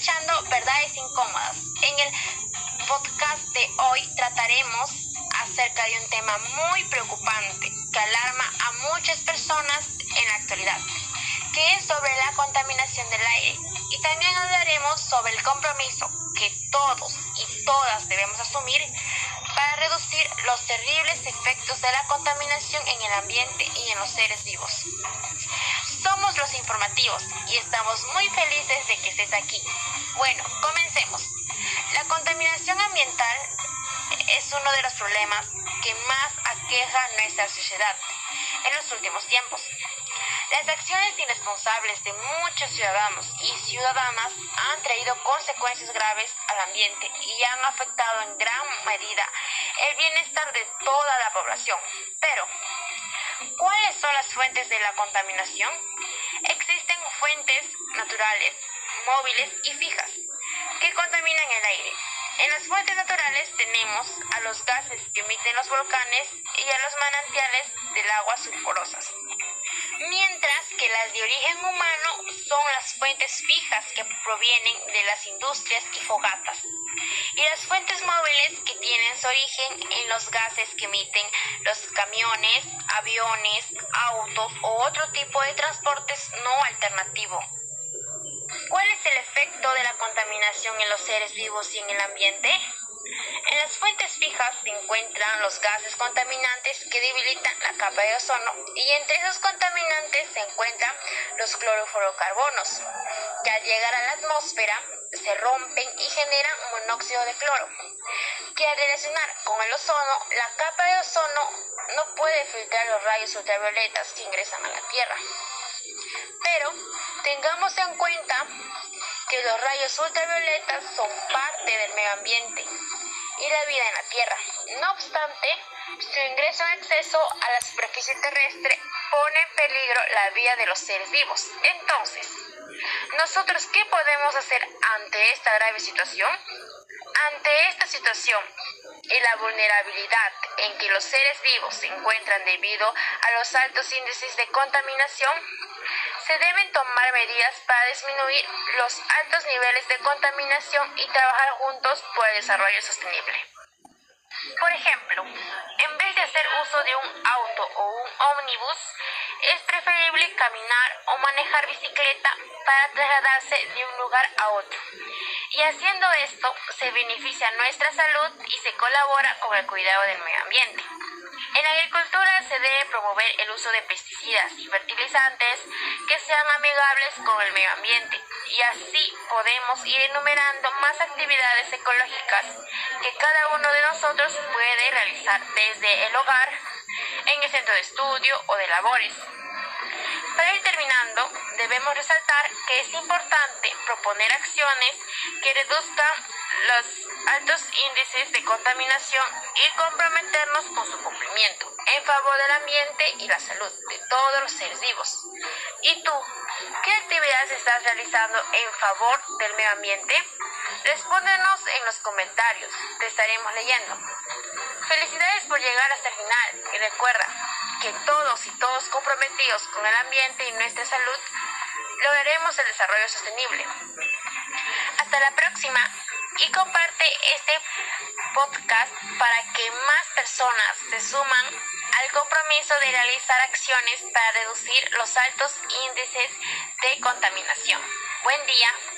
escuchando Verdades Incómodas. En el podcast de hoy trataremos acerca de un tema muy preocupante que alarma a muchas personas en la actualidad, que es sobre la contaminación del aire. Y también hablaremos sobre el compromiso que todos y todas debemos asumir para reducir los terribles efectos de la contaminación en el ambiente y en los seres vivos. Somos los informativos y estamos muy felices de que estés aquí. Bueno, comencemos. La contaminación ambiental es uno de los problemas que más aqueja nuestra sociedad en los últimos tiempos. Las acciones irresponsables de muchos ciudadanos y ciudadanas han traído consecuencias graves al ambiente y han afectado en gran medida el bienestar de toda la población. Pero, ¿cuáles son las fuentes de la contaminación? Fuentes naturales, móviles y fijas que contaminan el aire. En las fuentes naturales tenemos a los gases que emiten los volcanes y a los manantiales del agua sulfurosas. Mientras que las de origen humano son las fuentes fijas que provienen de las industrias y fogatas. Y las fuentes móviles que tienen su origen en los gases que emiten los camiones, aviones, autos o otro tipo de transportes no alternativo. ¿Cuál es el efecto de la contaminación en los seres vivos y en el ambiente? En las fuentes fijas se encuentran los gases contaminantes que debilitan la capa de ozono y entre esos contaminantes se encuentran los clorofluorocarbonos, que al llegar a la atmósfera se rompen y generan monóxido de cloro, que al relacionar con el ozono, la capa de ozono no puede filtrar los rayos ultravioletas que ingresan a la Tierra. Pero tengamos en cuenta que los rayos ultravioletas son parte del medio ambiente y la vida en la Tierra. No obstante, su ingreso en exceso a la superficie terrestre pone en peligro la vida de los seres vivos. Entonces, ¿nosotros qué podemos hacer ante esta grave situación? Ante esta situación y la vulnerabilidad en que los seres vivos se encuentran debido a los altos índices de contaminación, se deben tomar medidas para disminuir los altos niveles de contaminación y trabajar juntos por el desarrollo sostenible. Por ejemplo, en vez de hacer uso de un auto o un ómnibus, es preferible caminar o manejar bicicleta para trasladarse de un lugar a otro. Y haciendo esto, se beneficia nuestra salud y se colabora con el cuidado del medio ambiente. En agricultura se debe promover el uso de pesticidas y fertilizantes que sean amigables con el medio ambiente y así podemos ir enumerando más actividades ecológicas que cada uno de nosotros puede realizar desde el hogar, en el centro de estudio o de labores. Para ir terminando, debemos resaltar que es importante proponer acciones que reduzcan los altos índices de contaminación y comprometernos con su cumplimiento en favor del ambiente y la salud de todos los seres vivos. ¿Y tú? ¿Qué actividades estás realizando en favor del medio ambiente? Respóndenos en los comentarios, te estaremos leyendo. Felicidades por llegar hasta el final y recuerda que todos y todos comprometidos con el ambiente y nuestra salud lograremos el desarrollo sostenible. Hasta la próxima y comparte este podcast para que más personas se suman al compromiso de realizar acciones para reducir los altos índices de contaminación. Buen día.